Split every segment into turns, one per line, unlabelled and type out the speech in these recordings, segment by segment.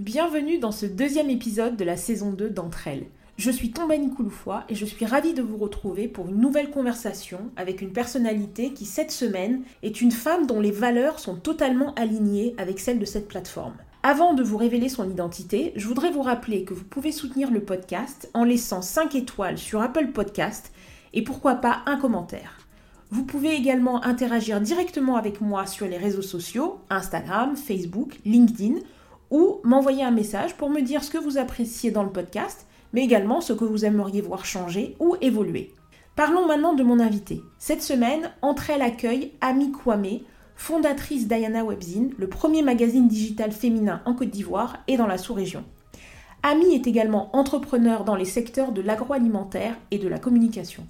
Bienvenue dans ce deuxième épisode de la saison 2 d'Entre elles. Je suis Tombani Kouloufoua et je suis ravie de vous retrouver pour une nouvelle conversation avec une personnalité qui, cette semaine, est une femme dont les valeurs sont totalement alignées avec celles de cette plateforme. Avant de vous révéler son identité, je voudrais vous rappeler que vous pouvez soutenir le podcast en laissant 5 étoiles sur Apple Podcast et pourquoi pas un commentaire. Vous pouvez également interagir directement avec moi sur les réseaux sociaux, Instagram, Facebook, LinkedIn, ou m'envoyer un message pour me dire ce que vous appréciez dans le podcast, mais également ce que vous aimeriez voir changer ou évoluer. Parlons maintenant de mon invité. Cette semaine, entre elles accueille Ami Kwame, fondatrice d'Ayana Webzine, le premier magazine digital féminin en Côte d'Ivoire et dans la sous-région. Ami est également entrepreneur dans les secteurs de l'agroalimentaire et de la communication.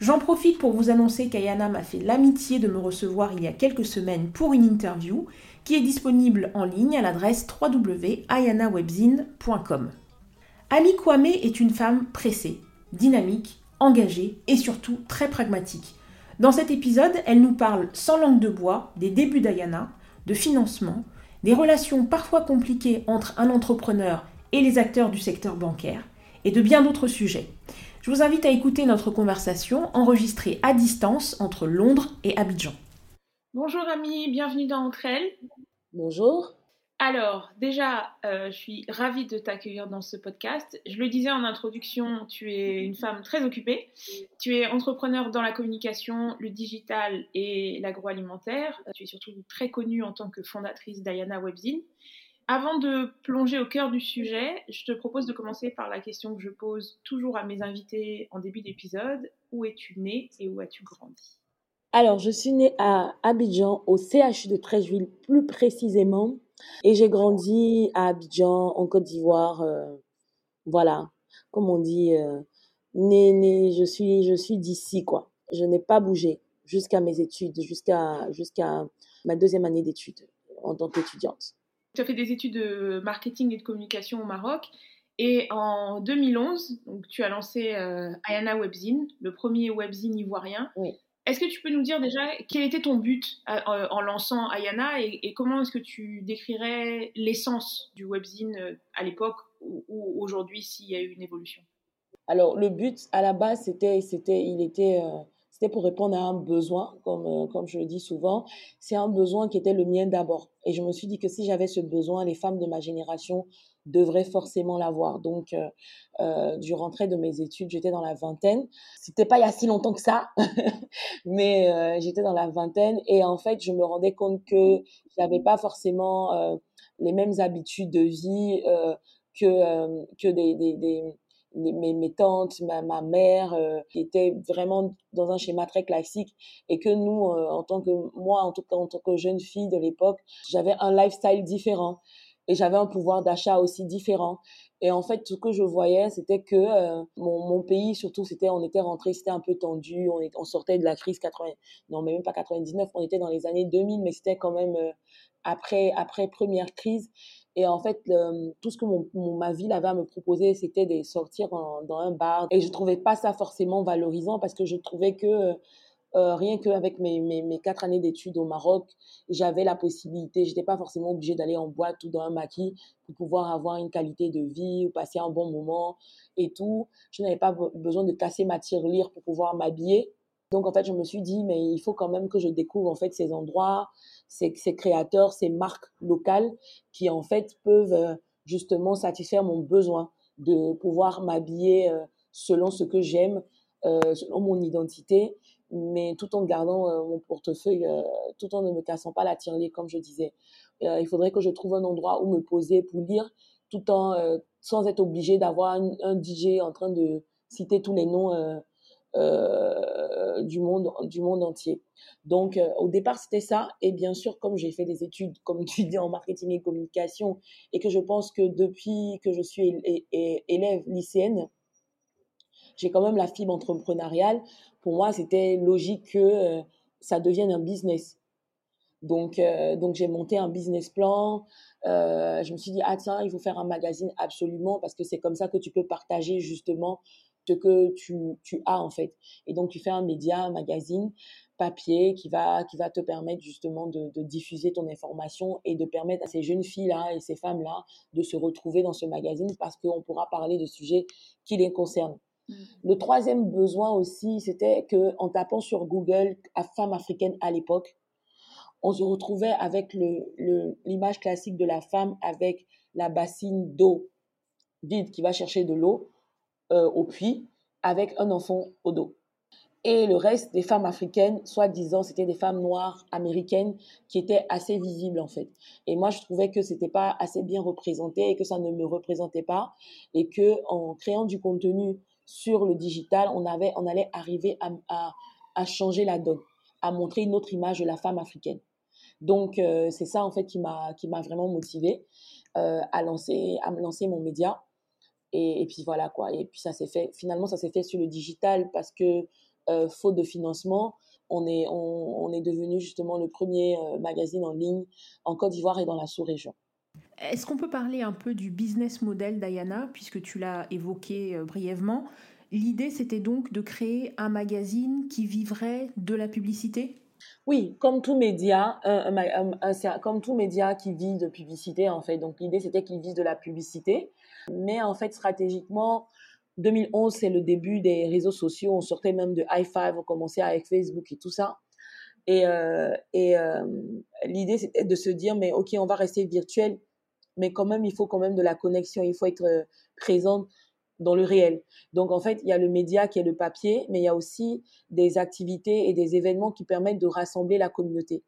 J'en profite pour vous annoncer qu'Ayana m'a fait l'amitié de me recevoir il y a quelques semaines pour une interview qui est disponible en ligne à l'adresse www.ayanawebzine.com. Ami Kwame est une femme pressée, dynamique, engagée et surtout très pragmatique. Dans cet épisode, elle nous parle sans langue de bois des débuts d'Ayana, de financement, des relations parfois compliquées entre un entrepreneur et les acteurs du secteur bancaire, et de bien d'autres sujets. Je vous invite à écouter notre conversation enregistrée à distance entre Londres et Abidjan. Bonjour Ami, bienvenue dans Entre elles.
Bonjour.
Alors, déjà, euh, je suis ravie de t'accueillir dans ce podcast. Je le disais en introduction, tu es une femme très occupée. Tu es entrepreneur dans la communication, le digital et l'agroalimentaire. Tu es surtout très connue en tant que fondatrice d'Ayana Webzine. Avant de plonger au cœur du sujet, je te propose de commencer par la question que je pose toujours à mes invités en début d'épisode. Où es-tu née et où as-tu grandi?
Alors, je suis née à Abidjan, au CHU de Treichville plus précisément. Et j'ai grandi à Abidjan, en Côte d'Ivoire. Euh, voilà, comme on dit, euh, née, née, je suis, je suis d'ici, quoi. Je n'ai pas bougé jusqu'à mes études, jusqu'à jusqu'à ma deuxième année d'études en tant qu'étudiante.
Tu as fait des études de marketing et de communication au Maroc. Et en 2011, donc, tu as lancé euh, Ayana Webzine, le premier webzine ivoirien. Est-ce que tu peux nous dire déjà quel était ton but euh, en lançant Ayana et, comment est-ce que tu décrirais l'essence du webzine euh, à l'époque ou, aujourd'hui s'il y a eu une évolution?
Alors le but à la base c'était c'était il était pour répondre à un besoin, comme, euh, comme je le dis souvent. C'est un besoin qui était le mien d'abord. Et je me suis dit que si j'avais ce besoin, les femmes de ma génération devraient forcément l'avoir. Donc, euh, euh, de mes études, j'étais dans la vingtaine. C'était pas il y a si longtemps que ça, mais euh, j'étais dans la vingtaine. Et en fait, je me rendais compte que j'avais pas forcément les mêmes habitudes de vie que, des mes, mes tantes, ma, ma mère, euh, qui étaient vraiment dans un schéma très classique et que nous, euh, en tant que moi, en tout cas en tant que jeune fille de l'époque, j'avais un lifestyle différent et j'avais un pouvoir d'achat aussi différent. Et en fait, ce que je voyais, c'était que euh, mon, mon, pays, surtout, c'était, on était rentré, c'était un peu tendu, on, est, on sortait de la crise 80, non, mais même pas 99, on était dans les années 2000, mais c'était quand même après, après première crise. Et en fait, tout ce que mon, ma ville avait à me proposer, c'était de sortir dans un bar. Et je trouvais pas ça forcément valorisant parce que je trouvais que euh, rien qu'avec mes, mes, mes, quatre années d'études au Maroc, j'avais la possibilité, j'étais pas forcément obligée d'aller en boîte ou dans un maquis pour pouvoir avoir une qualité de vie ou passer un bon moment et tout. Je n'avais pas besoin de casser ma tirelire pour pouvoir m'habiller. Donc en fait, je me suis dit, mais il faut quand même que je découvre en fait ces endroits, ces, créateurs, ces marques locales qui en fait peuvent euh, justement satisfaire mon besoin de pouvoir m'habiller euh, selon ce que j'aime, euh, selon mon identité, mais tout en gardant mon portefeuille, tout en ne me cassant pas la tirelire comme je disais. il faudrait que je trouve un endroit où me poser pour lire, tout en sans être obligé d'avoir un, DJ en train de citer tous les noms du monde du monde entier. Donc euh, au départ c'était ça et bien sûr comme j'ai fait des études comme tu dis en marketing et communication et que je pense que depuis que je suis élève lycéenne j'ai quand même la fibre entrepreneuriale. Pour moi c'était logique que euh, ça devienne un business. Donc, donc j'ai monté un business plan. je me suis dit, ah tiens, il faut faire un magazine absolument parce que c'est comme ça que tu peux partager justement ce que tu, tu as en fait. Et donc tu fais un média, un magazine. papier qui va, qui va te permettre justement de, diffuser ton information et de permettre à ces jeunes filles-là et ces femmes-là de se retrouver dans ce magazine parce qu'on pourra parler de sujets qui les concernent. Mmh. Le troisième besoin aussi, c'était que en tapant sur Google à femme africaine à l'époque, on se retrouvait avec l'image le, classique de la femme avec la bassine d'eau vide qui va chercher de l'eau euh, au puits avec un enfant au dos. Et le reste des femmes africaines, soi-disant, c'était des femmes noires américaines qui étaient assez visibles en fait. Et moi, je trouvais que c'était pas assez bien représenté et que ça ne me représentait pas et que en créant du contenu sur le digital, on avait, on allait arriver à, à, changer la donne, à montrer une autre image de la femme africaine. Donc euh, c'est ça en fait qui m'a qui m'a vraiment motivée euh, à lancer à me lancer mon média. Et, et, puis voilà quoi. Et puis ça s'est fait. Finalement, ça s'est fait sur le digital parce que euh, faute de financement, on est, on, est devenu justement le premier euh, magazine en ligne en Côte d'Ivoire et dans la sous-région.
Est-ce qu'on peut parler un peu du business model d'Ayana, puisque tu l'as évoqué euh, brièvement? L'idée, c'était donc de créer un magazine qui vivrait de la publicité?
Oui, comme tout média, comme tout média qui vit de publicité en fait. Donc l'idée c'était qu'il vise de la publicité, mais en fait stratégiquement, 2011, c'est le début des réseaux sociaux. On sortait même de High Five, on commençait avec Facebook et tout ça. Et, euh, euh, l'idée, c'était de se dire, mais ok, on va rester virtuel, mais quand même, il faut quand même de la connexion, il faut être euh, présent dans le réel. Donc, en fait, il y a le média qui est le papier, mais il y a aussi des activités et des événements qui permettent de rassembler la communauté.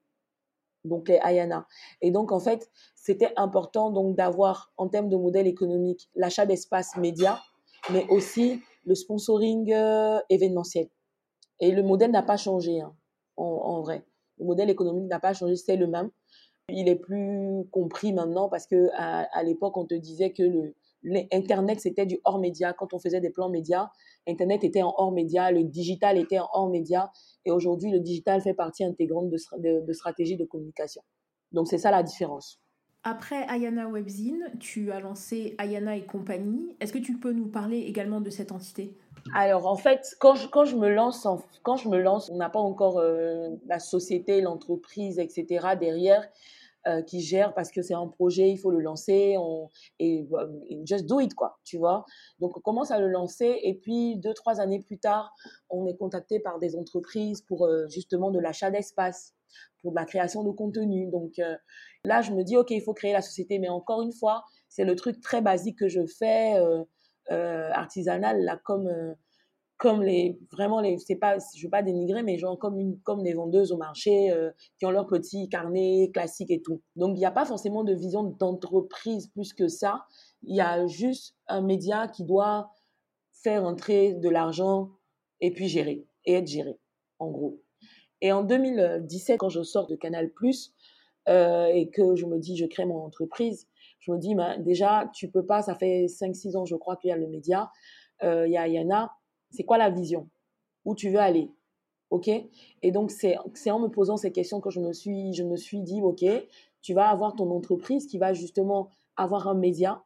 Donc, les Ayana. Et donc, en fait, c'était important donc d'avoir, en termes de modèle économique, l'achat d'espace média, mais aussi le sponsoring euh, événementiel. Et le modèle n'a pas changé, hein, en, vrai. Le modèle économique n'a pas changé, c'est le même. Il est plus compris maintenant parce que à, l'époque, on te disait que le, Internet, c'était du hors média. Quand on faisait des plans médias, Internet était en hors média, le digital était en hors média. Et aujourd'hui, le digital fait partie intégrante de, de, de stratégie de communication. Donc, c'est ça la différence.
Après Ayana Webzine, tu as lancé Ayana et compagnie. Est-ce que tu peux nous parler également de cette entité?
Alors en fait, quand je, quand je me lance, quand je me lance, on n'a pas encore euh, la société, l'entreprise, etc. derrière euh, qui gère parce que c'est un projet, il faut le lancer on, et, just do it quoi, tu vois. Donc on commence à le lancer et puis deux trois années plus tard, on est contacté par des entreprises pour euh, justement de l'achat d'espace, pour de la création de contenu. Donc Là, je me dis, OK, il faut créer la société. Mais encore une fois, c'est le truc très basique que je fais, euh, euh, artisanal, là, comme, euh, comme les, vraiment, les, c'est pas, je veux pas dénigrer, mais genre comme, une, comme les vendeuses au marché qui ont leur petit carnet classique et tout. Donc, il n'y a pas forcément de vision d'entreprise plus que ça. Il y a juste un média qui doit faire entrer de l'argent et puis gérer, et être géré, en gros. Et en 2017, quand je sors de Canal+, euh, et que je me dis, je crée mon entreprise, je me dis, ben, déjà, tu peux pas, ça fait 5-6 ans, je crois qu'il y a le média, euh, il y a Yana, c'est quoi la vision? Où tu veux aller? Ok? Et donc, c'est en me posant ces questions que je me suis, je me suis dit, ok, tu vas avoir ton entreprise qui va justement avoir un média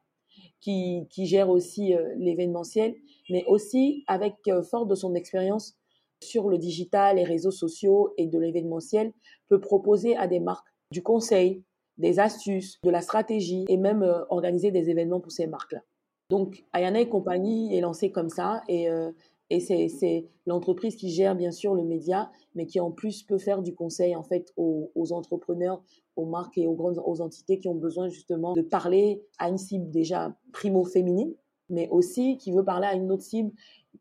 qui, qui gère aussi euh, l'événementiel, mais aussi avec, fort de son expérience sur le digital, les réseaux sociaux et de l'événementiel, peut proposer à des marques du conseil, des astuces, de la stratégie et même euh, organiser des événements pour ces marques-là. Donc, Ayana et compagnie est lancée comme ça et, euh, et c'est l'entreprise qui gère bien sûr le média, mais qui en plus peut faire du conseil en fait aux, entrepreneurs, aux marques et aux grandes aux entités qui ont besoin justement de parler à une cible déjà primo féminine, mais aussi qui veut parler à une autre cible,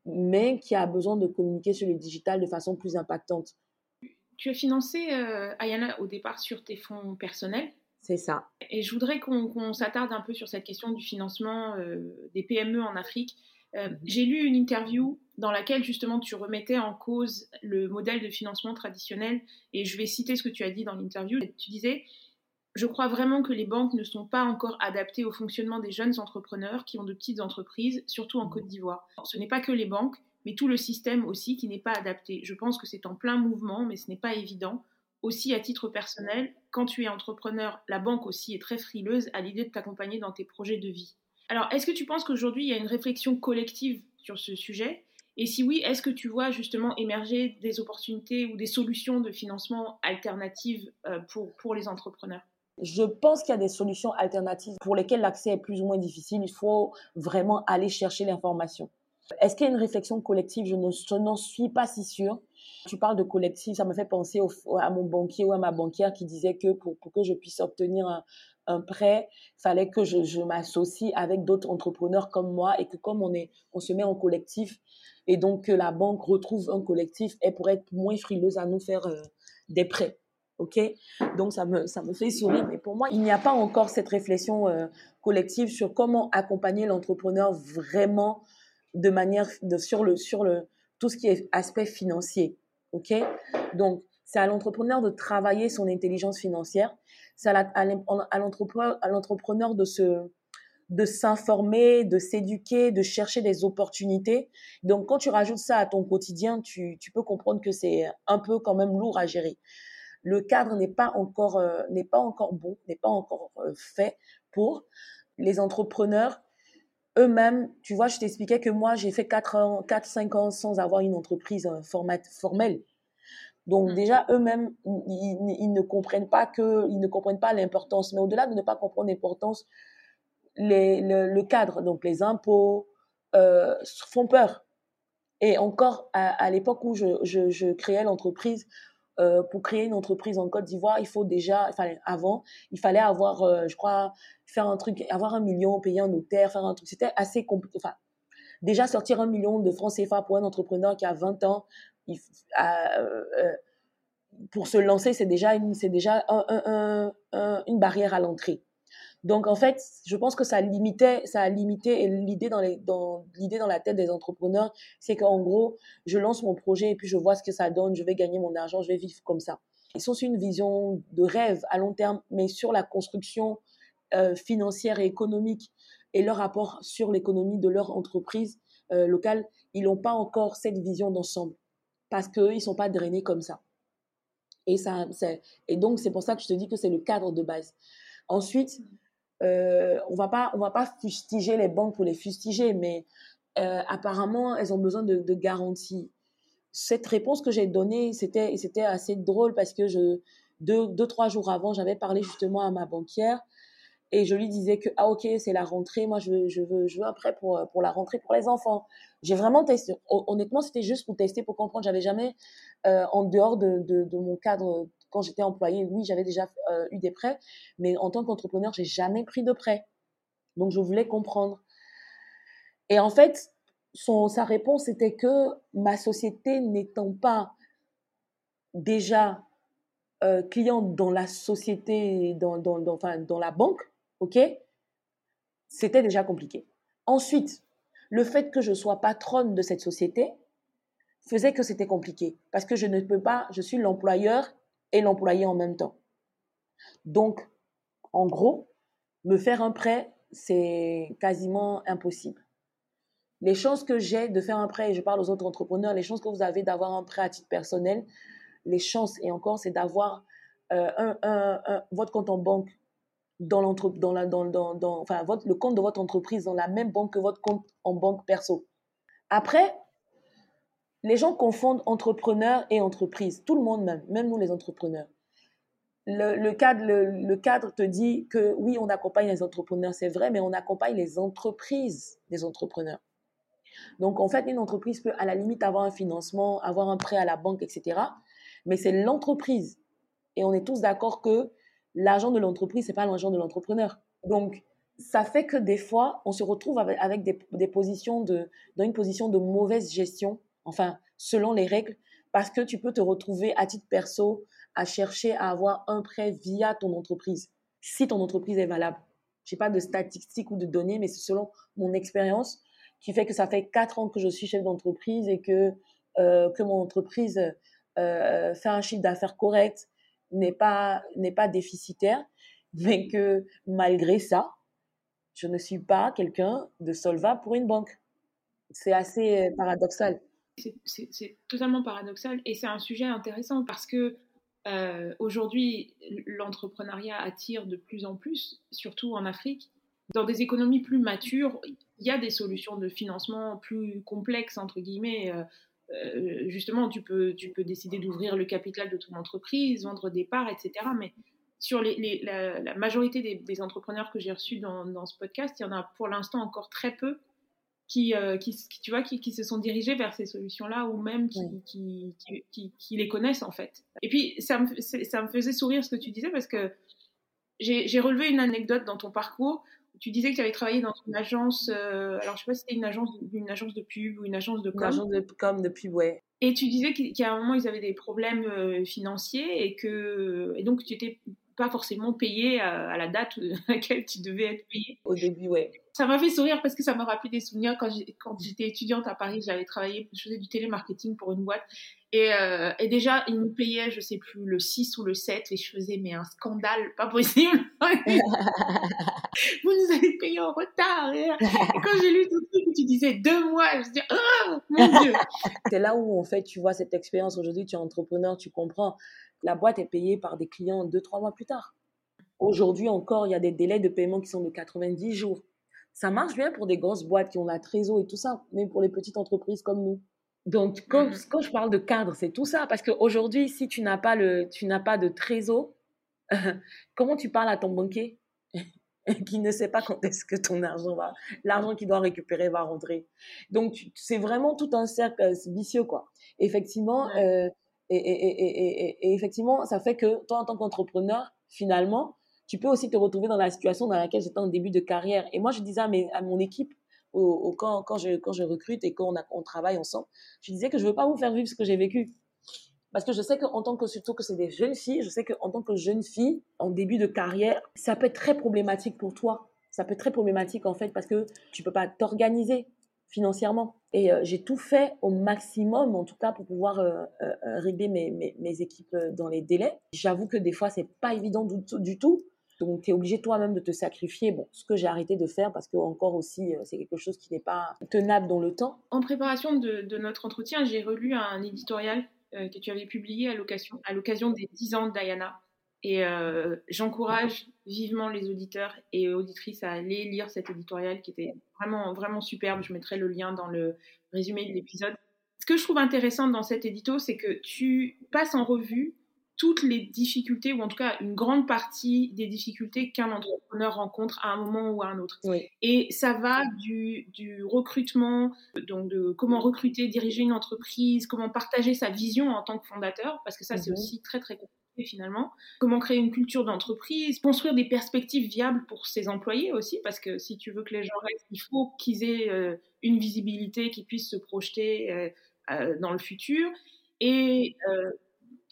mais qui a besoin de communiquer sur le digital de façon plus impactante.
Tu as financé euh, Ayana au départ sur tes fonds personnels.
C'est ça.
Et je voudrais qu'on s'attarde un peu sur cette question du financement euh, des PME en Afrique. Euh, mhm. J'ai lu une interview dans laquelle justement tu remettais en cause le modèle de financement traditionnel et je vais citer ce que tu as dit dans l'interview. Tu disais je crois vraiment que les banques ne sont pas encore adaptées au fonctionnement des jeunes entrepreneurs qui ont de petites entreprises, surtout en mhm. Côte d'Ivoire. Ce n'est pas que les banques, mais tout le système aussi qui n'est pas adapté. Je pense que c'est en plein mouvement, mais ce n'est pas évident. Aussi, à titre personnel, quand tu es entrepreneur, la banque aussi est très frileuse à l'idée de t'accompagner dans tes projets de vie. Alors, est-ce que tu penses qu'aujourd'hui, il y a une réflexion collective sur ce sujet? Et si oui, est-ce que tu vois justement émerger des opportunités ou des solutions de financement alternatives euh, pour, pour les entrepreneurs?
Je pense qu'il y a des solutions alternatives pour lesquelles l'accès est plus ou moins difficile. Il faut vraiment aller chercher l'information. Est-ce qu'il y a une réflexion collective? Je n'en suis pas si sûre. Tu parles de collectif, ça me fait penser à mon banquier ou à ma banquière qui disait que pour, que je puisse obtenir un, un prêt, fallait que je, m'associe avec d'autres entrepreneurs comme moi et que comme on, est, on se met en collectif et donc que la banque retrouve un collectif, elle pourrait être moins frileuse à nous faire euh, des prêts. OK? Donc ça me, ça me fait sourire. Mais pour moi, il n'y a pas encore cette réflexion euh, collective sur comment accompagner l'entrepreneur vraiment de manière, sur, le, sur le, tout ce qui est aspect financier. OK? Donc, c'est à l'entrepreneur de travailler son intelligence financière. C'est à l'entrepreneur de se, de s'informer, de s'éduquer, de chercher des opportunités. Donc, quand tu rajoutes ça à ton quotidien, tu, peux comprendre que c'est un peu quand même lourd à gérer. Le cadre n'est pas encore, euh, n'est pas encore bon, n'est pas encore euh, fait pour les entrepreneurs eux-mêmes. Tu vois, je t'expliquais que moi, j'ai fait 4 ans, 4, 5 ans sans avoir une entreprise euh, formelle. Donc, mmh. déjà, eux-mêmes, ils, ils, ne comprennent pas que, ils ne comprennent pas l'importance. Mais au-delà de ne pas comprendre l'importance, les, le, le, cadre, donc les impôts, euh, font peur. Et encore, à, à l'époque où je, je, je créais l'entreprise, euh, pour créer une entreprise en Côte d'Ivoire, il faut déjà, enfin, avant, il fallait avoir, euh, je crois, faire un truc, avoir un million, payer un notaire, faire un truc. C'était assez compliqué. Enfin, déjà sortir un million de francs CFA pour un entrepreneur qui a 20 ans, euh, pour se lancer, c'est déjà une, c'est déjà un, un, un, une barrière à l'entrée. Donc en fait, je pense que ça limitait, ça a limité l'idée dans dans l'idée dans la tête des entrepreneurs, c'est qu'en gros, je lance mon projet et puis je vois ce que ça donne, je vais gagner mon argent, je vais vivre comme ça. Ils sont sur une vision de rêve à long terme, mais sur la construction euh, financière et économique et leur rapport sur l'économie de leur entreprise euh, locale, ils n'ont pas encore cette vision d'ensemble parce qu'ils ne sont pas drainés comme ça. Et, ça, et donc, c'est pour ça que je te dis que c'est le cadre de base. Ensuite, euh, on va pas, on va pas fustiger les banques pour les fustiger, mais euh, apparemment, elles ont besoin de, garanties. Cette réponse que j'ai donnée, c'était, c'était assez drôle parce que je, deux, deux, trois jours avant, j'avais parlé justement à ma banquière et je lui disais que, ah, ok, c'est la rentrée, moi, je veux, je veux, je veux un prêt pour, pour la rentrée pour les enfants. J'ai vraiment testé. Honnêtement, c'était juste pour tester, pour comprendre. J'avais jamais, euh, en dehors de, de, de, mon cadre quand j'étais employée, oui, j'avais déjà euh, eu des prêts, mais en tant qu'entrepreneur, j'ai jamais pris de prêt. Donc, je voulais comprendre. Et en fait, sa réponse était que ma société n'étant pas déjà euh, cliente dans la société, dans, dans, dans, enfin, dans la banque, ok, c'était déjà compliqué. Ensuite, le fait que je sois patronne de cette société faisait que c'était compliqué parce que je ne peux pas, je suis l'employeur et l'employé en même temps. Donc, en gros, me faire un prêt, c'est quasiment impossible. Les chances que j'ai de faire un prêt, et je parle aux autres entrepreneurs, les chances que vous avez d'avoir un prêt à titre personnel, les chances, et encore, c'est d'avoir euh, un, votre compte en banque dans, dans, la, dans, dans, dans enfin, votre, le compte de votre entreprise dans la même banque que votre compte en banque perso. Après, les gens confondent entrepreneur et entreprise. Tout le monde même, même nous les entrepreneurs. Le, cadre, te dit que oui, on accompagne les entrepreneurs, c'est vrai, mais on accompagne les entreprises des entrepreneurs. Donc en fait, une entreprise peut à la limite avoir un financement, avoir un prêt à la banque, etc. Mais c'est l'entreprise. Et on est tous d'accord que l'argent de l'entreprise, c'est pas l'argent de l'entrepreneur. Donc ça fait que des fois, on se retrouve avec, avec des, des positions de, dans une position de mauvaise gestion enfin, selon les règles, parce que tu peux te retrouver à titre perso à chercher à avoir un prêt via ton entreprise, si ton entreprise est valable. Je n'ai pas de statistiques ou de données, mais c'est selon mon expérience qui fait que ça fait quatre ans que je suis chef d'entreprise et que, euh, que mon entreprise euh, fait un chiffre d'affaires correct, n'est pas, n'est pas déficitaire, mais que malgré ça, je ne suis pas quelqu'un de solvable pour une banque. C'est assez euh, paradoxal
c'est totalement paradoxal et c'est un sujet intéressant parce que euh, aujourd'hui, l'entrepreneuriat attire de plus en plus, surtout en Afrique. Dans des économies plus matures, il y a des solutions de financement plus complexes, entre guillemets. Euh, euh, justement, tu peux, tu peux décider d'ouvrir le capital de ton entreprise, vendre des parts, etc. Mais sur la, majorité des, entrepreneurs que j'ai reçus dans, ce podcast, il y en a pour l'instant encore très peu qui, euh, qui, tu vois, qui, qui, se sont dirigés vers ces solutions-là ou même qui, les connaissent en fait. Et puis, ça me, ça me faisait sourire ce que tu disais parce que j'ai relevé une anecdote dans ton parcours. Tu disais que tu avais travaillé dans une agence, euh, alors je sais pas si c'était une agence, une agence de pub ou une agence de com.
Une agence de com, de pub, ouais.
Et tu disais qu'à un moment, ils avaient des problèmes euh, financiers et que et donc tu étais pas forcément payé à, la date à laquelle tu devais être payé.
Au début, ouais.
Ça m'a fait sourire parce que ça m'a rappelé des souvenirs quand j'étais étudiante à Paris, j'avais travaillé, je faisais du télémarketing pour une boîte et, euh, déjà, ils nous payaient, je sais plus, le 6 ou le 7, et je faisais, mais un scandale, pas possible. Vous nous avez payé en retard. Et, quand j'ai lu tout truc, tu disais deux mois, je me dis, oh mon Dieu.
C'est là où, en fait, tu vois cette expérience. Aujourd'hui, tu es entrepreneur, tu comprends la boîte est payée par des clients deux, trois mois plus tard. Aujourd'hui encore, il y a des délais de paiement qui sont de 90 jours. Ça marche bien pour des grosses boîtes qui ont la trésor et tout ça, mais pour les petites entreprises comme nous. Donc, quand, mm-hmm. quand je parle de cadre, c'est tout ça. Parce qu'aujourd'hui, si tu n'as pas, le, tu n'as pas de trésor, comment tu parles à ton banquier qui ne sait pas quand est-ce que ton argent va, l'argent qu'il doit récupérer va rentrer? Donc, c'est vraiment tout un cercle vicieux, quoi. Effectivement, euh, et, et, et, et, effectivement, ça fait que toi, en tant qu'entrepreneur, finalement, tu peux aussi te retrouver dans la situation dans laquelle j'étais en début de carrière. Et moi, je disais à, mon équipe, quand, je, recrute et qu'on on travaille ensemble, je disais que je veux pas vous faire vivre ce que j'ai vécu. Parce que je sais qu'en tant que, surtout que c'est des jeunes filles, je sais qu'en tant que jeune fille, en début de carrière, ça peut être très problématique pour toi. Ça peut être très problématique, en fait, parce que tu peux pas t'organiser financièrement. Et euh, j'ai tout fait au maximum, en tout cas, pour pouvoir euh, euh, régler mes, équipes dans les délais. J'avoue que des fois, c'est pas évident du tout. Donc, tu es obligé toi-même de te sacrifier. Bon, ce que j'ai arrêté de faire parce que, encore aussi, c'est quelque chose qui n'est pas tenable dans le temps.
En préparation de, notre entretien, j'ai relu un éditorial que tu avais publié à l'occasion des 10 ans de Diana. Et euh, j'encourage vivement les auditeurs et auditrices à aller lire cet éditorial qui était vraiment, vraiment superbe. Je mettrai le lien dans le résumé de l'épisode. Ce que je trouve intéressant dans cet édito, c'est que tu passes en revue toutes les difficultés, ou en tout cas une grande partie des difficultés qu'un entrepreneur rencontre à un moment ou à un autre. Et ça va du, du, recrutement, donc de comment recruter, diriger une entreprise, comment partager sa vision en tant que fondateur, parce que ça c'est mhm. aussi très très compliqué finalement. Comment créer une culture d'entreprise, construire des perspectives viables pour ses employés aussi, parce que si tu veux que les gens restent, il faut qu'ils aient euh, une visibilité, qu'ils puissent se projeter euh, euh, dans le futur. Et,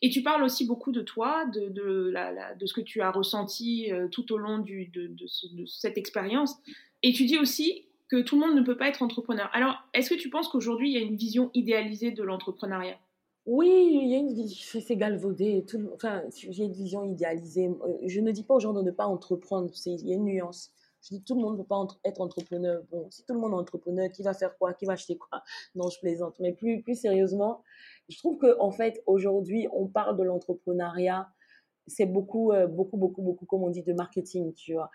et tu parles aussi beaucoup de toi, de, de, la, de ce que tu as ressenti tout au long de, de, cette expérience. Et tu dis aussi que tout le monde ne peut pas être entrepreneur. Alors, est-ce que tu penses qu'aujourd'hui, il y a une vision idéalisée de l'entrepreneuriat?
Oui, il y a une vision, c'est galvaudé, enfin, j'ai une vision idéalisée. Euh, je ne dis pas aux gens de ne pas entreprendre, il y a une nuance. Je dis tout le monde ne peut pas être entrepreneur. Bon, si tout le monde est entrepreneur, qui va faire quoi Qui va acheter quoi? Non, je plaisante. Mais plus, plus sérieusement, je trouve qu'en en fait, aujourd'hui, on parle de l'entrepreneuriat. C'est beaucoup, euh, beaucoup, beaucoup, beaucoup, comme on dit, de marketing, tu vois.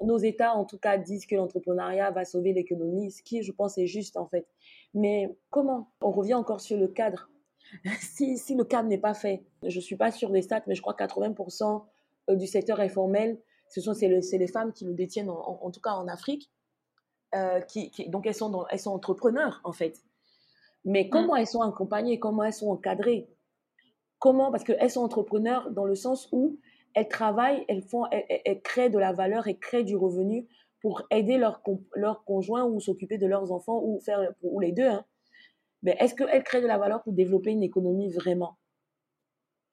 Nos États, en tout cas, disent que l'entrepreneuriat va sauver l'économie, ce qui, je pense, est juste, en fait. Mais comment? On revient encore sur le cadre si, si le cadre n'est pas fait, je ne suis pas sûre des stats, mais je crois que 80% euh, du secteur informel, ce sont c'est les femmes qui le détiennent, en, tout cas en Afrique. Euh, qui, donc elles sont, dans, elles sont entrepreneurs en fait. Mais mm. comment elles sont accompagnées, comment elles sont encadrées? Comment Parce qu'elles sont entrepreneurs dans le sens où elles travaillent, elles, font, elles, créent de la valeur et créent du revenu pour aider leur, leur conjoint ou s'occuper de leurs enfants ou faire ou les deux. Hein mais est-ce qu'elles créent de la valeur pour développer une économie vraiment?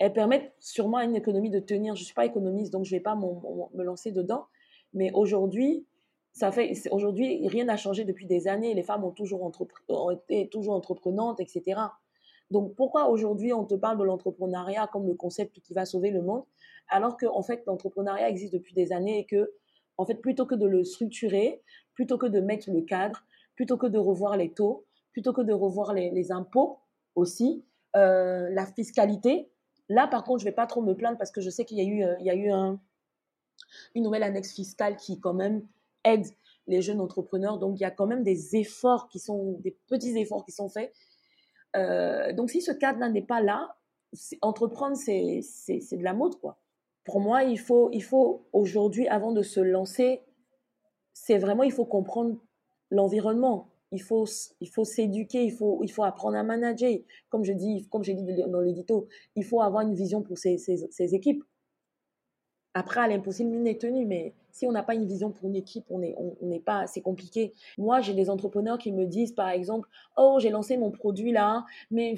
Elles permettent sûrement à une économie de tenir. Je ne suis pas économiste, donc je ne vais pas me lancer dedans. Mais aujourd'hui, ça fait aujourd'hui rien n'a changé depuis des années. Les femmes ont toujours, été toujours entreprenantes, etc. Donc pourquoi aujourd'hui on te parle de l'entrepreneuriat comme le concept qui va sauver le monde, alors que en fait l'entrepreneuriat existe depuis des années et que en fait plutôt que de le structurer, plutôt que de mettre le cadre, plutôt que de revoir les taux, plutôt que de revoir les, impôts aussi, euh, la fiscalité. Là, par contre, je ne vais pas trop me plaindre parce que je sais qu'il y a eu, euh, une nouvelle annexe fiscale qui, quand même, aide les jeunes entrepreneurs. Donc, il y a quand même des efforts qui sont, des petits efforts qui sont faits. Euh, donc, si ce cadre-là n'est pas là, entreprendre, c'est de la mode, quoi. Pour moi, il faut, il faut aujourd'hui, avant de se lancer, c'est vraiment, il faut comprendre l'environnement. Il faut, s'éduquer, il faut, apprendre à manager. Comme je dis, comme j'ai dit dans l'édito, il faut avoir une vision pour ses, équipes. Après, à l'impossible, nul n'est tenu, mais si on n'a pas une vision pour une équipe, on n'est pas, c'est compliqué. Moi, j'ai des entrepreneurs qui me disent, par exemple, oh, j'ai lancé mon produit là, mais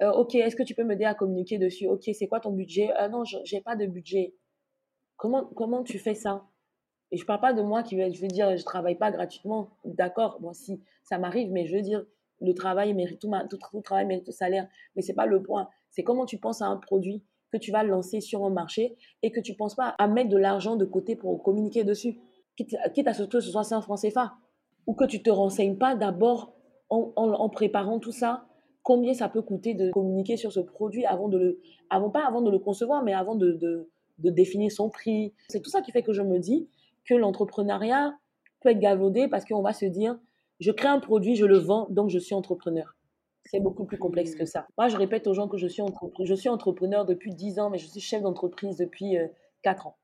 euh, ok, est-ce que tu peux m'aider à communiquer dessus? Ok, c'est quoi ton budget? Ah non, j'ai pas de budget. Comment, comment tu fais ça? Et je parle pas de moi qui je veux dire, je travaille pas gratuitement. D'accord, bon, si ça m'arrive, mais je veux dire, le travail mérite tout, tout, travail mérite le salaire, mais c'est pas le point. C'est comment tu penses à un produit que tu vas lancer sur un marché et que tu penses pas à mettre de l'argent de côté pour communiquer dessus, quitte, à ce que ce soit un franc CFA, ou que tu te renseignes pas d'abord en, préparant tout ça, combien ça peut coûter de communiquer sur ce produit avant de le, avant pas avant de le concevoir, mais avant de, de définir son prix. C'est tout ça qui fait que je me dis que l'entrepreneuriat peut être galvaudé parce qu'on va se dire, je crée un produit, je le vends, donc je suis entrepreneur. C'est beaucoup plus complexe que ça. Moi, je répète aux gens que je suis, je suis entrepreneur depuis 10 ans, mais je suis chef d'entreprise depuis 4 euh, ans.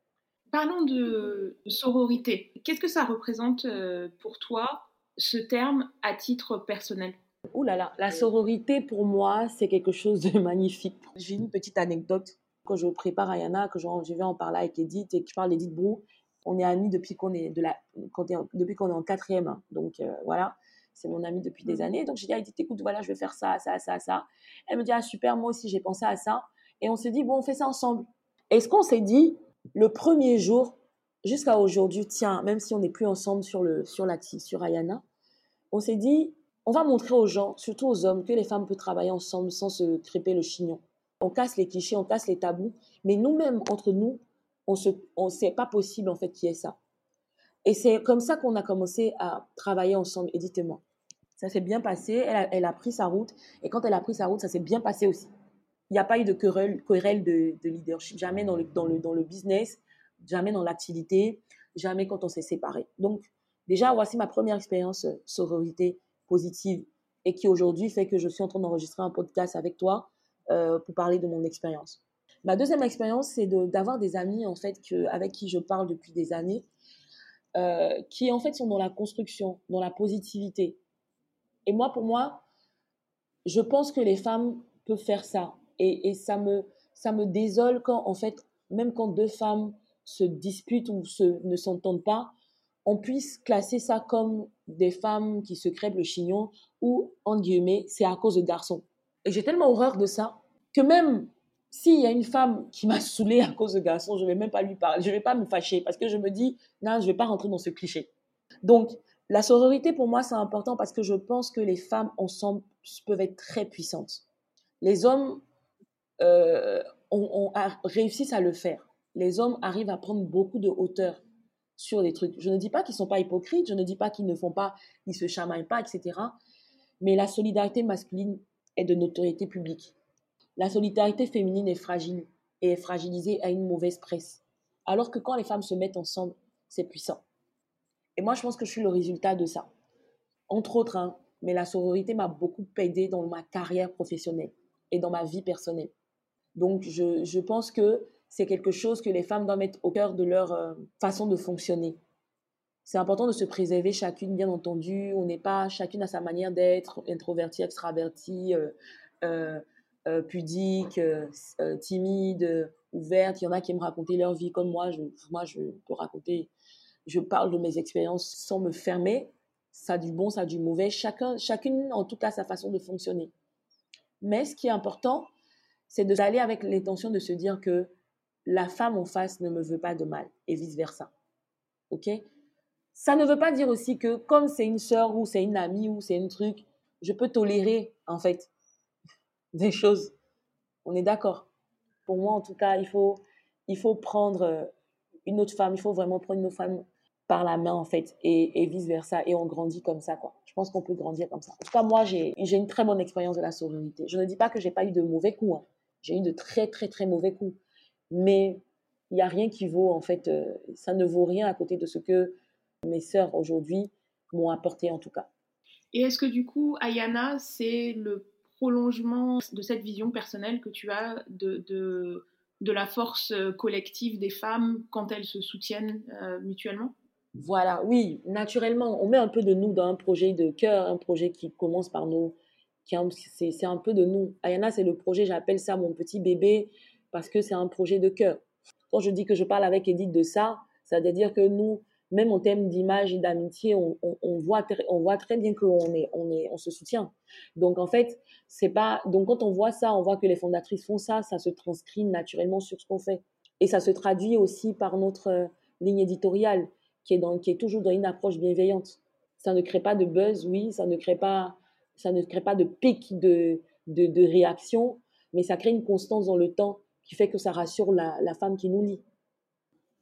Parlons de sororité. Qu'est-ce que ça représente euh, pour toi, ce terme, à titre personnel?
Ouh là là, la sororité pour moi, c'est quelque chose de magnifique. J'ai une petite anecdote. Quand je prépare Ayana, que je, vais en parler avec Edith et que je parle d'Edith Brou, on est amis depuis qu'on est, de la, depuis qu'on est en quatrième. Hein. Donc euh, voilà c'est mon amie depuis des mmh. années. Donc j'ai dit, dit, écoute, voilà, je vais faire ça, ça, ça, ça. Elle me dit, ah super, moi aussi j'ai pensé à ça. Et on s'est dit, bon, on fait ça ensemble. Et ce qu'on s'est dit, le premier jour, jusqu'à aujourd'hui, tiens, même si on n'est plus ensemble sur, le, sur la sur Ayana, on s'est dit, on va montrer aux gens, surtout aux hommes, que les femmes peuvent travailler ensemble sans se crêper le chignon. On casse les clichés, on casse les tabous, mais nous-mêmes, entre nous, on se, sait pas possible en fait qu'il y ait ça. Et c'est comme ça qu'on a commencé à travailler ensemble, Edith et moi. Ça s'est bien passé, elle a, pris sa route, et quand elle a pris sa route, ça s'est bien passé aussi. Il n'y a pas eu de querelle, de, leadership, jamais dans le business, jamais dans l'activité, jamais quand on s'est séparés. Donc, déjà, voici ma première expérience euh, sororité positive et qui aujourd'hui fait que je suis en train d'enregistrer un podcast avec toi euh, pour parler de mon expérience. Ma deuxième expérience, c'est d'avoir des amis en fait avec qui je parle depuis des années, euh, qui en fait sont dans la construction, dans la positivité, et moi, pour moi, je pense que les femmes peuvent faire ça. Et, ça, me, ça me désole quand, en fait, même quand deux femmes se disputent ou se, ne s'entendent pas, on puisse classer ça comme des femmes qui se crèvent le chignon ou, en guillemets, c'est à cause de garçons. Et j'ai tellement horreur de ça que même s'il y a une femme qui m'a saoulée à cause de garçons, je ne vais même pas lui parler, je ne vais pas me fâcher parce que je me dis, non, je ne vais pas rentrer dans ce cliché. Donc, la sororité, pour moi, c'est important parce que je pense que les femmes ensemble peuvent être très puissantes. Les hommes euh, réussissent à le faire. Les hommes arrivent à prendre beaucoup de hauteur sur les trucs. Je ne dis pas qu'ils ne sont pas hypocrites, je ne dis pas qu'ils ne font pas, ils se chamaillent pas, etc. Mais la solidarité masculine est de notoriété publique. La solidarité féminine est fragile et est fragilisée à une mauvaise presse. Alors que quand les femmes se mettent ensemble, c'est puissant. Et moi, je pense que je suis le résultat de ça. Entre autres, hein, mais la sororité m'a beaucoup aidé dans ma carrière professionnelle et dans ma vie personnelle. Donc, je, pense que c'est quelque chose que les femmes doivent mettre au cœur de leur euh, façon de fonctionner. C'est important de se préserver chacune, bien entendu. On n'est pas chacune à sa manière d'être, introvertie, extravertie, euh, euh, euh pudique, timide, ouverte. Il y en a qui aiment raconter leur vie comme moi. Je, moi, je peux raconter je parle de mes expériences sans me fermer. Ça a du bon, ça a du mauvais. Chacun, chacune, en tout cas, sa façon de fonctionner. Mais ce qui est important, c'est d'aller avec l'intention de se dire que la femme en face ne me veut pas de mal et vice-versa. OK? Ça ne veut pas dire aussi que comme c'est une sœur ou c'est une amie ou c'est un truc, je peux tolérer, en fait, des choses. On est d'accord. Pour moi, en tout cas, il faut, il faut prendre une autre femme, il faut vraiment prendre une autre femme par la main en fait et, vice versa et on grandit comme ça quoi. Je pense qu'on peut grandir comme ça. En tout cas moi j'ai une très bonne expérience de la sororité. Je ne dis pas que j'ai pas eu de mauvais coups. Hein. J'ai eu de très très très mauvais coups. Mais il n'y a rien qui vaut en fait, euh, ça ne vaut rien à côté de ce que mes sœurs aujourd'hui m'ont apporté en tout cas.
Et est-ce que du coup, Ayana, c'est le prolongement de cette vision personnelle que tu as de, de, la force collective des femmes quand elles se soutiennent euh, mutuellement?
Voilà, oui, naturellement, on met un peu de nous dans un projet de cœur, un projet qui commence par nous, c'est un peu de nous. Ayana, c'est le projet, j'appelle ça mon petit bébé, parce que c'est un projet de cœur. Quand je dis que je parle avec Edith de ça, ça veut dire que nous, même en termes d'image et d'amitié, on, voit, on voit très bien qu'on est, on est, on se soutient. Donc en fait, c'est pas. Donc quand on voit ça, on voit que les fondatrices font ça, ça se transcrit naturellement sur ce qu'on fait. Et ça se traduit aussi par notre euh, ligne éditoriale, qui est, dans, qui est toujours dans une approche bienveillante. Ça ne crée pas de buzz, oui, ça ne crée pas, ça ne crée pas de pic de, de, réaction, mais ça crée une constance dans le temps qui fait que ça rassure la, la femme qui nous lit.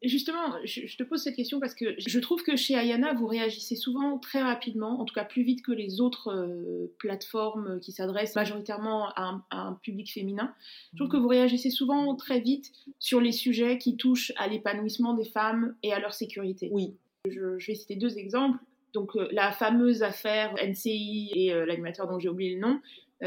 Justement, je, te pose cette question parce que je trouve que chez Ayana, vous réagissez souvent très rapidement, en tout cas plus vite que les autres euh, plateformes qui s'adressent majoritairement à un, public féminin. Je trouve que vous réagissez souvent très vite sur les sujets qui touchent à l'épanouissement des femmes et à leur sécurité.
Oui.
Je, vais citer deux exemples. Donc euh, la fameuse affaire NCI et euh, l'animateur dont j'ai oublié le nom,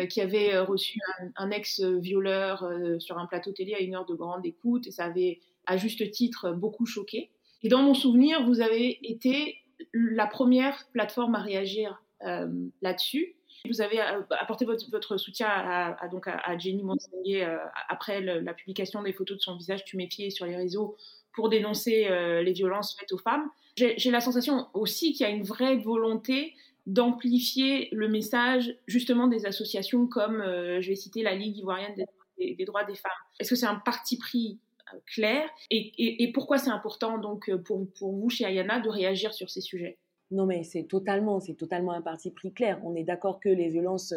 qui avait reçu un, un ex-violeur sur un plateau télé à une heure de grande écoute et ça avait à juste titre beaucoup choqué. Et dans mon souvenir, vous avez été la première plateforme à réagir euh, là-dessus. Vous avez euh, apporté votre, soutien à, donc à, Jenny Monsengue euh, après la publication des photos de son visage tuméfié sur les réseaux pour dénoncer les violences faites aux femmes. J'ai la sensation aussi qu'il y a une vraie volonté d'amplifier le message justement des associations comme, je vais citer, la Ligue ivoirienne des droits des femmes. Est-ce que c'est un parti pris clair et, pourquoi c'est important donc euh, pour, pour vous chez Ayana de réagir sur ces sujets?
Non mais c'est totalement, c'est totalement un parti pris clair. On est d'accord que les violences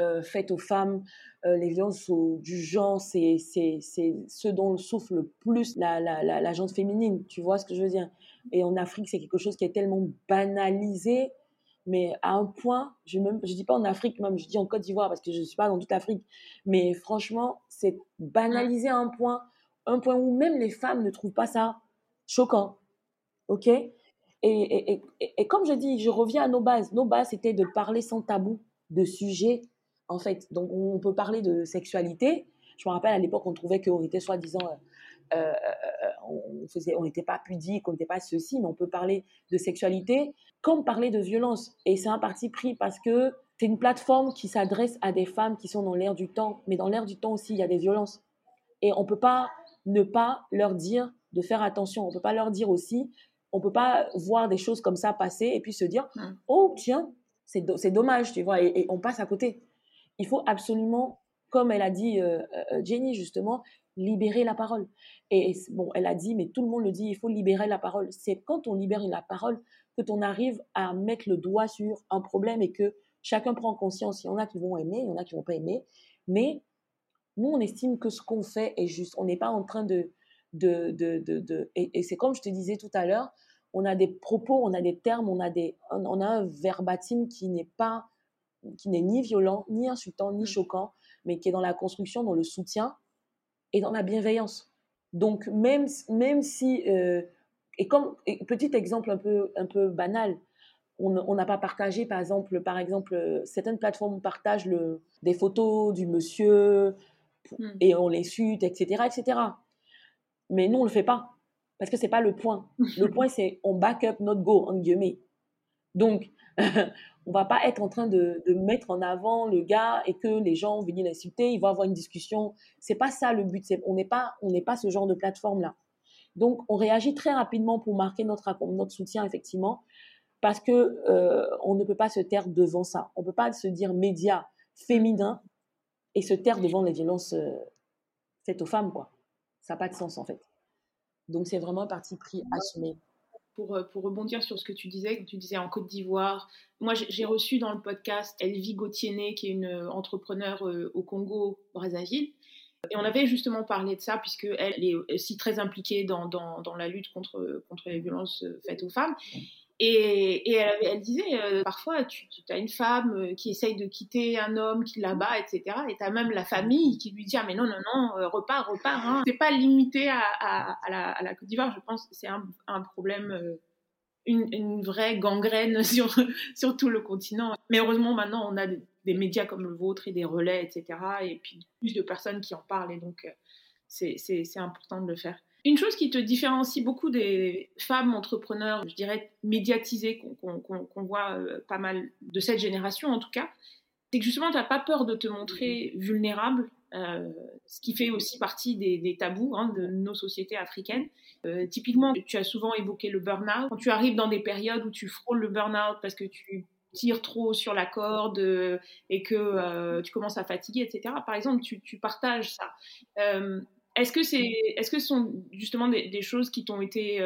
euh, faites aux femmes, euh, les violences du genre, c'est ce dont souffre le plus la, la, la, gente féminine. Tu vois ce que je veux dire? Et en Afrique, c'est quelque chose qui est tellement banalisé, mais à un point, je ne je dis pas en Afrique même, je dis en Côte d'Ivoire parce que je ne suis pas dans toute l'Afrique, mais franchement, c'est banalisé à un point un point où même les femmes ne trouvent pas ça choquant. OK? Et, et, et, comme je dis, je reviens à nos bases. Nos bases, c'était de parler sans tabou de sujets, en fait. Donc, on peut parler de sexualité. Je me rappelle, à l'époque, on trouvait qu'on était soi-disant... Euh, euh, euh, on faisait, on n'était pas pudique, on n'était pas ceci, mais on peut parler de sexualité comme parler de violence. Et c'est un parti pris parce que c'est une plateforme qui s'adresse à des femmes qui sont dans l'air du temps, mais dans l'air du temps aussi, il y a des violences. Et on peut pas ne pas leur dire de faire attention. On ne peut pas leur dire aussi, on ne peut pas voir des choses comme ça passer et puis se dire, oh tiens, c'est, dommage, tu vois, et, on passe à côté. Il faut absolument, comme elle a dit euh, euh, Jenny justement, libérer la parole. Et bon, elle a dit, mais tout le monde le dit, il faut libérer la parole. C'est quand on libère la parole que on arrive à mettre le doigt sur un problème et que chacun prend conscience. Il y en a qui vont aimer, il y en a qui vont pas aimer, mais nous, on estime que ce qu'on fait est juste. On n'est pas en train de... de, de, de, et, c'est comme je te disais tout à l'heure, on a des propos, on a des termes, on a, des, on a un verbatim qui n'est pas qui n'est ni violent, ni insultant, ni mmh. choquant, mais qui est dans la construction, dans le soutien et dans la bienveillance. Donc même même si euh, et comme petit exemple un peu un peu banal, on n'a pas partagé par exemple par exemple certaines plateformes partagent le, des photos du monsieur Hmm. et on les etc., etc. Mais nous, on le fait pas parce que c'est pas le point. Le point, c'est on back up notre go, en guillemets. Donc, on va pas être en train de, mettre en avant le gars et que les gens viennent l'insulter, ils vont avoir une discussion. C'est pas ça le but. On n'est pas, on n'est pas ce genre de plateforme là. Donc, on réagit très rapidement pour marquer notre, notre soutien effectivement, parce que euh, on ne peut pas se taire devant ça. On peut pas se dire média féminin et se taire devant les violences euh, faites aux femmes, quoi. Ça n'a pas de sens, en fait. Donc, c'est vraiment un parti pris assumé.
Pour, euh, pour, rebondir sur ce que tu disais, tu disais en Côte d'Ivoire. Moi, j'ai reçu dans le podcast Elvie Gauthier, qui est une euh, entrepreneure au Congo, Brazzaville. Et on avait justement parlé de ça, puisqu'elle est aussi très impliquée dans, dans, dans, la lutte contre, contre les violences faites aux femmes. Et, elle, disait, euh, parfois, tu, as une femme euh, qui essaye de quitter un homme qui la bat, etc. Et tu as même la famille qui lui dit, ah, mais non, non, non, euh, repars, repars. Hein. C'est pas limité à, la, Côte d'Ivoire, je pense que c'est un, problème une, vraie gangrène sur, tout le continent. Mais heureusement, maintenant, on a des, médias comme le vôtre et des relais, etc. Et puis plus de personnes qui en parlent. Et donc, c'est important de le faire. Une chose qui te différencie beaucoup des femmes entrepreneurs, je dirais médiatisées, qu'on voit euh, pas mal de cette génération en tout cas, c'est que justement, tu n'as pas peur de te montrer vulnérable, euh, ce qui fait aussi partie des, tabous hein, de nos sociétés africaines. Euh, typiquement, tu as souvent évoqué le burn-out. Quand tu arrives dans des périodes où tu frôles le burn-out parce que tu tires trop sur la corde et que tu commences à fatiguer, etc. Par exemple, tu, partages ça. Est-ce que c'est, est-ce que ce sont justement des, des choses qui t'ont été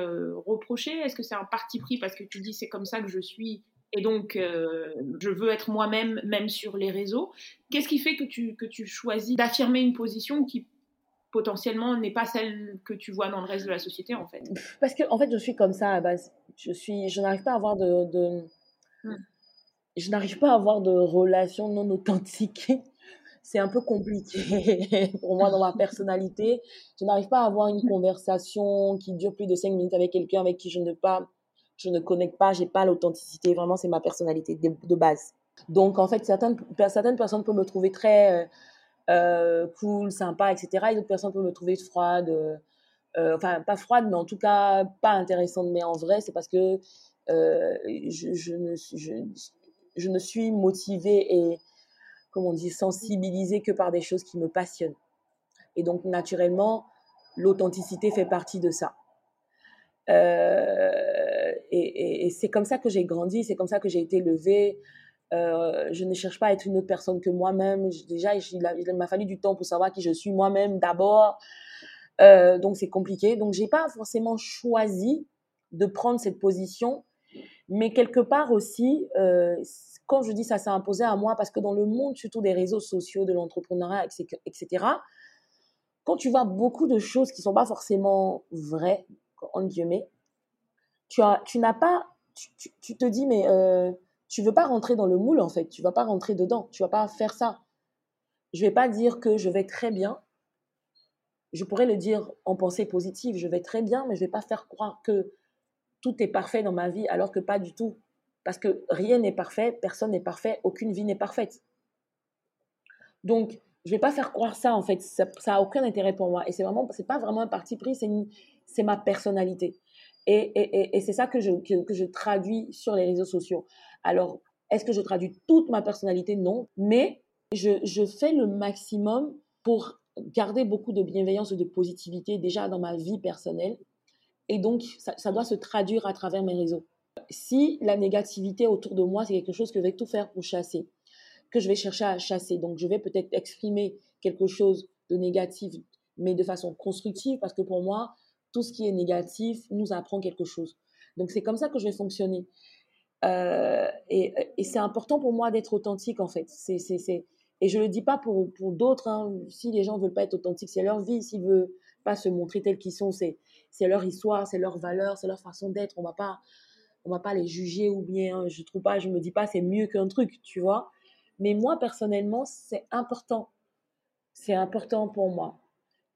reprochées? Est-ce que c'est un parti pris parce que tu dis c'est comme ça que je suis et donc euh, je veux être moi-même, même sur les réseaux? Qu'est-ce qui fait que tu, que tu choisis d'affirmer une position qui potentiellement n'est pas celle que tu vois dans le reste de la société en fait?
Parce que en fait je suis comme ça à base. Je suis, je n'arrive pas à avoir de, de... Hmm. je n'arrive pas à avoir de relation non authentique. C'est un peu compliqué pour moi dans ma personnalité. Je n'arrive pas à avoir une conversation qui dure plus de cinq minutes avec quelqu'un avec qui je ne pas je ne connecte pas, j'ai pas l'authenticité. Vraiment, c'est ma personnalité de, base. Donc, en fait, certaines, certaines personnes peuvent me trouver très euh, euh, cool, sympa, etc. Et d'autres personnes peuvent me trouver froide. Euh, enfin, pas froide, mais en tout cas, pas intéressante. Mais en vrai, c'est parce que je, je, je, ne suis motivée et, comme on dit, sensibilisée que par des choses qui me passionnent. Et donc, naturellement, l'authenticité fait partie de ça. Euh, et, c'est comme ça que j'ai grandi, c'est comme ça que j'ai été élevée. Euh, je ne cherche pas à être une autre personne que moi-même. Déjà, il, m'a fallu du temps pour savoir qui je suis moi-même d'abord. Euh, donc, c'est compliqué. Donc, j'ai pas forcément choisi de prendre cette position. Mais quelque part aussi, quand je dis ça s'est imposé à moi, parce que dans le monde, surtout des réseaux sociaux, de l'entrepreneuriat, etc., quand tu vois beaucoup de choses qui sont pas forcément vraies, en guillemets, tu, as, tu n'as pas, tu, te dis, mais euh, tu veux pas rentrer dans le moule, en fait. Tu vas pas rentrer dedans. Tu vas pas faire ça. Je vais pas dire que je vais très bien. Je pourrais le dire en pensée positive. Je vais très bien, mais je vais pas faire croire que tout est parfait dans ma vie, alors que pas du tout. Parce que rien n'est parfait, personne n'est parfait, aucune vie n'est parfaite. Donc, je vais pas faire croire ça en fait. Ça, ça a aucun intérêt pour moi. Et c'est vraiment, c'est pas vraiment un parti pris. C'est ma personnalité. Et, c'est ça que je, que, je traduis sur les réseaux sociaux. Alors, est-ce que je traduis toute ma personnalité? Non. Mais je, fais le maximum pour garder beaucoup de bienveillance et de positivité déjà dans ma vie personnelle. Et donc, ça, doit se traduire à travers mes réseaux. Si la négativité autour de moi, c'est quelque chose que je vais tout faire pour chasser, que je vais chercher à chasser, donc je vais peut-être exprimer quelque chose de négatif, mais de façon constructive, parce que pour moi, tout ce qui est négatif nous apprend quelque chose. Donc c'est comme ça que je vais fonctionner. Euh, et, c'est important pour moi d'être authentique en fait. Et je ne le dis pas pour, pour d'autres. Hein. Si les gens ne veulent pas être authentiques, c'est leur vie. S'ils ne veulent pas se montrer tels qu'ils sont, c'est, c'est leur histoire, c'est leur valeur, c'est leur façon d'être. On va pas on va pas les juger ou bien je trouve pas, je me dis pas c'est mieux qu'un truc, tu vois. Mais moi personnellement, c'est important. C'est important pour moi.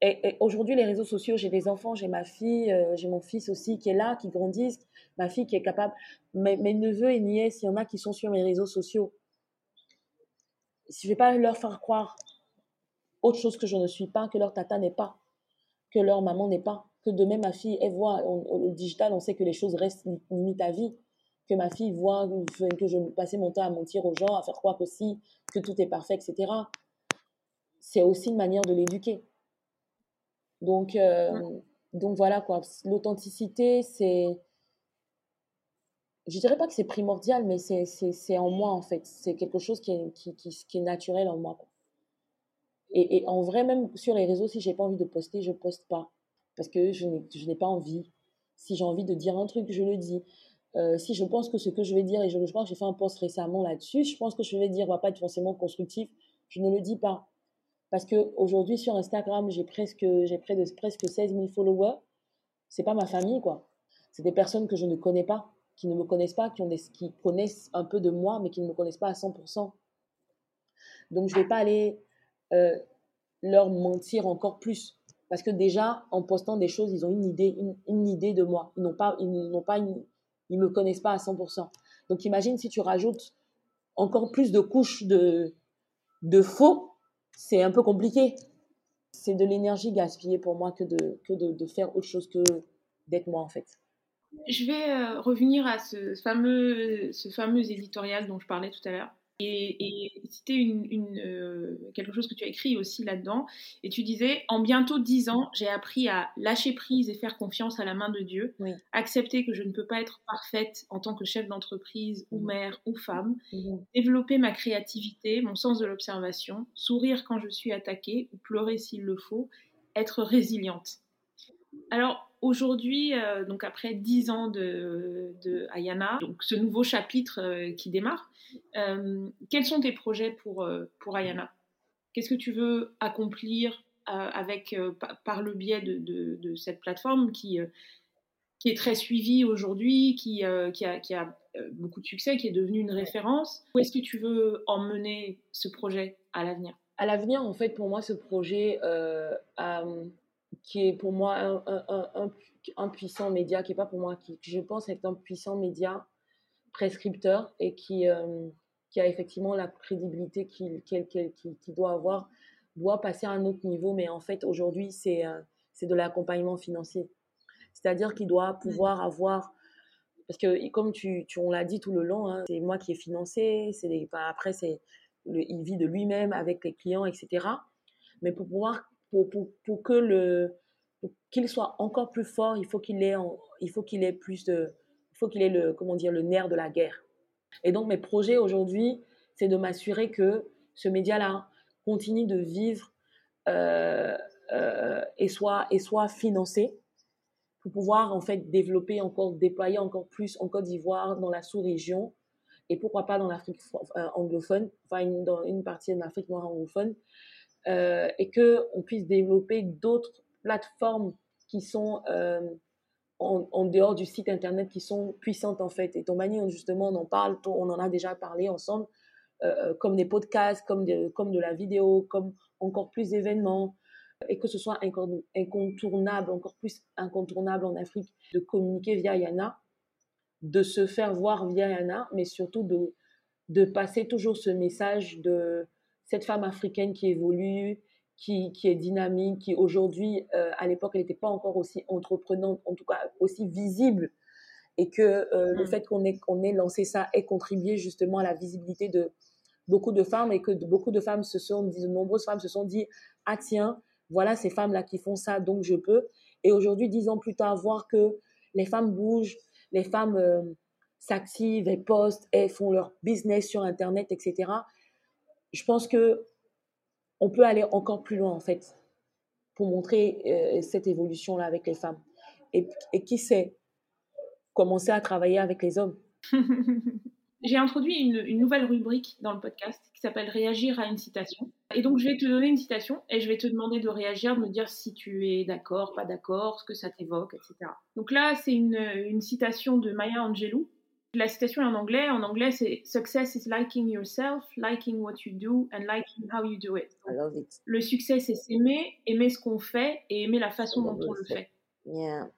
Et, aujourd'hui, les réseaux sociaux, j'ai des enfants, j'ai ma fille, euh, j'ai mon fils aussi qui est là, qui grandissent, ma fille qui est capable, mes, mes neveux et nièces, il y en a qui sont sur mes réseaux sociaux. Je ne vais pas leur faire croire autre chose que je ne suis pas, que leur tata n'est pas, que leur maman n'est pas, que demain ma fille, elle voit, au digital, on sait que les choses restent limite à vie, que ma fille voit que je passais mon temps à mentir aux gens, à faire croire que si, que tout est parfait, etc. C'est aussi une manière de l'éduquer. Donc, euh, donc voilà quoi. L'authenticité, c'est. Je dirais pas que c'est primordial, mais c'est en moi en fait. C'est quelque chose qui est, qui, qui, est naturel en moi. Et, et, en vrai, même sur les réseaux, si j'ai pas envie de poster, je poste pas. Parce que je n'ai pas envie. Si j'ai envie de dire un truc, je le dis. Euh, si je pense que ce que je vais dire, et je, je crois que j'ai fait un post récemment là-dessus, je pense que je vais dire va pas être forcément constructif, je ne le dis pas. Parce qu'aujourd'hui, sur Instagram, j'ai presque, près de presque 16 000 followers. C'est pas ma famille, quoi. C'est des personnes que je ne connais pas, qui ne me connaissent pas, qui, ont qui connaissent un peu de moi, mais qui ne me connaissent pas à 100%. Donc, je vais pas aller euh, leur mentir encore plus. Parce que déjà, en postant des choses, ils ont une idée, une, idée de moi. Ils n'ont pas, ils n'ont pas Ils me connaissent pas à 100%. Donc imagine si tu rajoutes encore plus de couches de, de faux, c'est un peu compliqué. C'est de l'énergie gaspillée pour moi que de, que de faire autre chose que d'être moi en fait.
Je vais euh, revenir à ce fameux, ce fameux éditorial dont je parlais tout à l'heure et, et citer une, euh, quelque chose que tu as écrit aussi là-dedans. Et tu disais, en bientôt dix ans, j'ai appris à lâcher prise et faire confiance à la main de Dieu, accepter que je ne peux pas être parfaite en tant que chef d'entreprise ou mère ou femme, développer ma créativité, mon sens de l'observation, sourire quand je suis attaquée ou pleurer s'il le faut, être résiliente. Alors, aujourd'hui, euh, donc après dix ans de, Ayana, donc ce nouveau chapitre euh, qui démarre, euh, quels sont tes projets pour, pour Ayana? Qu'est-ce que tu veux accomplir avec, par le biais de, cette plateforme qui, qui est très suivie aujourd'hui, qui, qui a beaucoup de succès, qui est devenue une référence? Où est-ce que tu veux emmener ce projet à l'avenir?
À l'avenir, en fait, pour moi, ce projet a qui est pour moi un, un, puissant média, qui n'est pas pour moi, qui je pense être un puissant média prescripteur et qui, euh, qui a effectivement la crédibilité qu'il doit avoir, doit passer à un autre niveau. Mais en fait, aujourd'hui, c'est euh, de l'accompagnement financier. C'est-à-dire qu'il doit pouvoir avoir parce que comme tu, tu on l'a dit tout le long, hein, c'est moi qui ai financé, c'est après c'est il vit de lui-même avec les clients, etc. Mais pour pouvoir pour, pour, pour que le qu'il soit encore plus fort, il faut qu'il ait, il faut qu'il ait plus de, il faut qu'il ait le, comment dire, le nerf de la guerre. Et donc mes projets aujourd'hui, c'est de m'assurer que ce média-là continue de vivre euh, euh, et soit et soit financé pour pouvoir en fait développer encore, déployer encore plus en Côte d'Ivoire, dans la sous-région et pourquoi pas dans l'Afrique euh, anglophone, enfin dans une partie de l'Afrique noire anglophone, euh, et que on puisse développer d'autres plateformes qui sont euh, en, dehors du site internet qui sont puissantes en fait. Et Tombani, justement, on en parle, on en a déjà parlé ensemble, euh, comme des podcasts, comme de, comme de la vidéo, comme encore plus d'événements, et que ce soit incontournable, encore plus incontournable en Afrique, de communiquer via Yana, de se faire voir via Yana, mais surtout de, de passer toujours ce message de cette femme africaine qui évolue, qui, qui est dynamique, qui aujourd'hui, euh, à l'époque, elle n'était pas encore aussi entreprenante, en tout cas aussi visible, et que euh, le mmh. fait qu'on ait, qu'on ait lancé ça ait contribué justement à la visibilité de beaucoup de femmes, et que beaucoup de femmes se sont, de nombreuses femmes se sont dit, ah tiens, voilà ces femmes-là qui font ça, donc je peux. Et aujourd'hui, dix ans plus tard, voir que les femmes bougent, les femmes euh, s'activent, elles postent, elles font leur business sur Internet, etc je pense que on peut aller encore plus loin en fait pour montrer euh, cette évolution là avec les femmes et, qui sait commencer à travailler avec les hommes.
J'ai introduit une, nouvelle rubrique dans le podcast qui s'appelle Réagir à une citation. Et donc, je vais te donner une citation et je vais te demander de réagir, de me dire si tu es d'accord, pas d'accord, ce que ça t'évoque, etc. Donc là, c'est une, une, citation de Maya Angelou la citation est en anglais. En anglais, c'est Success is liking yourself, liking what you do, and liking how you do it.
I love it.
Le succès, c'est s'aimer, aimer ce qu'on fait et aimer la façon dont on le fait.
Yeah,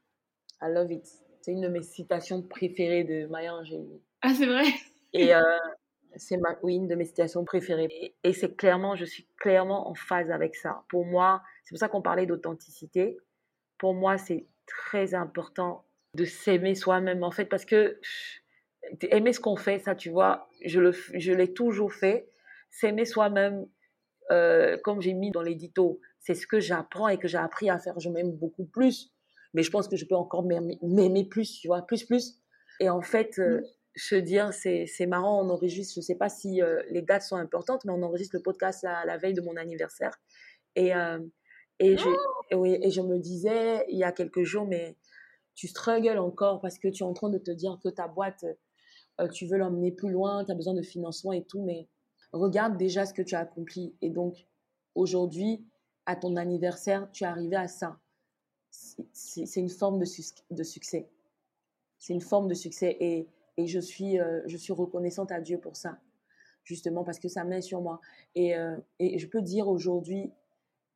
I love it. C'est une de mes citations préférées de Maya Angelou.
Ah, c'est vrai?
Et euh, c'est ma, oui, une de mes citations préférées. Et, et c'est clairement, je suis clairement en phase avec ça. Pour moi, c'est pour ça qu'on parlait d'authenticité. Pour moi, c'est très important de s'aimer soi-même, en fait, parce que aimer ce qu'on fait, ça, tu vois, je, le, je l'ai toujours fait. S'aimer soi-même, euh, comme j'ai mis dans l'édito, c'est ce que j'apprends et que j'ai appris à faire. Je m'aime beaucoup plus, mais je pense que je peux encore m'aimer plus, tu vois, plus, plus. Et en fait, euh, se dire, c'est, c'est marrant, on enregistre, je sais pas si euh, les dates sont importantes, mais on enregistre le podcast à la veille de mon anniversaire. Et, et, je, oh! et, et je me disais, il y a quelques jours, mais tu struggles encore parce que tu es en train de te dire que ta boîte, tu veux l'emmener plus loin, tu as besoin de financement et tout, mais regarde déjà ce que tu as accompli. Et donc, aujourd'hui, à ton anniversaire, tu es arrivé à ça. C'est une forme de, succès. C'est une forme de succès et, et je, suis, euh, je suis reconnaissante à Dieu pour ça, justement parce que ça met sur moi. Et, euh, et je peux dire aujourd'hui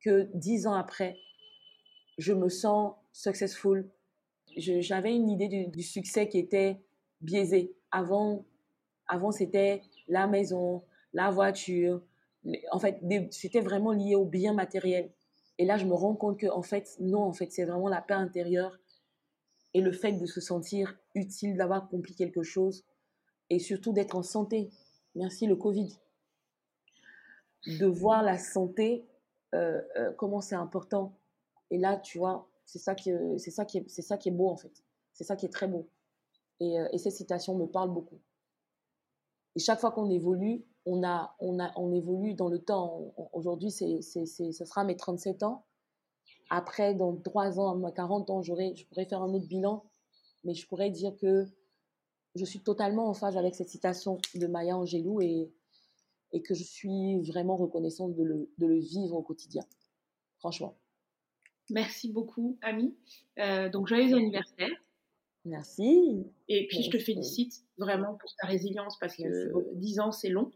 que dix ans après, je me sens successful. J'avais une idée du, succès qui était biaisé. Avant, avant c'était la maison, la voiture. En fait, c'était vraiment lié au bien matériel. Et là, je me rends compte que, en fait, non, en fait, c'est vraiment la paix intérieure et le fait de se sentir utile, d'avoir accompli quelque chose et surtout d'être en santé. Merci le Covid. De voir la santé, euh, euh, comment c'est important. Et là, tu vois, c'est ça ça c'est ça qui est beau en fait. C'est ça qui est très beau. Et, euh, et cette citation me parle beaucoup. Et chaque fois qu'on évolue, on, a, on, a, on évolue dans le temps. Aujourd'hui, ce sera mes 37 ans. Après, dans 3 ans, 40 ans, je pourrais faire un autre bilan. Mais je pourrais dire que je suis totalement en phase avec cette citation de Maya Angelou et, et que je suis vraiment reconnaissante de le, de le vivre au quotidien. Franchement.
Merci beaucoup, Ami. Euh, donc, joyeux anniversaire.
Merci.
Et puis, je te félicite vraiment pour ta résilience parce que 10 ans, c'est long.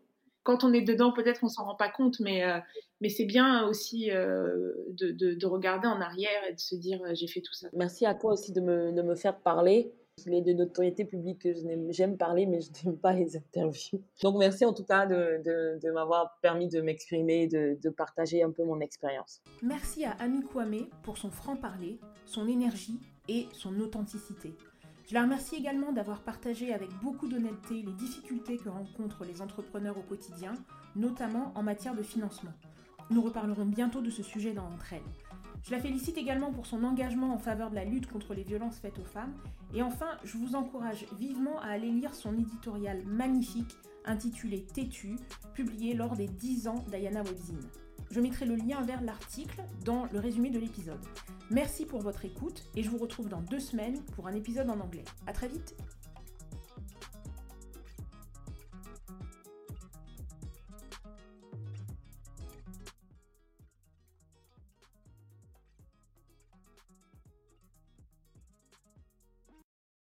Quand on est dedans, peut-être on s'en rend pas compte, mais, euh, mais c'est bien aussi euh, de, de, de, regarder en arrière et de se dire j'ai fait tout ça.
Merci à toi aussi de me, de me faire parler. Il est de notoriété publique que j'aime parler, mais je n'aime pas les interviews. Donc merci en tout cas de, de, de m'avoir permis de m'exprimer, de, de, partager un peu mon expérience.
Merci à Ami Kwame pour son franc-parler, son énergie et son authenticité. Je la remercie également d'avoir partagé avec beaucoup d'honnêteté les difficultés que rencontrent les entrepreneurs au quotidien, notamment en matière de financement. Nous reparlerons bientôt de ce sujet dans Entre elles. Je la félicite également pour son engagement en faveur de la lutte contre les violences faites aux femmes. Et enfin, je vous encourage vivement à aller lire son éditorial magnifique intitulé Têtu, publié lors des 10 ans d'Ayana Webzine. Je mettrai le lien vers l'article dans le résumé de l'épisode. Merci pour votre écoute et je vous retrouve dans deux semaines pour un épisode en anglais. A très vite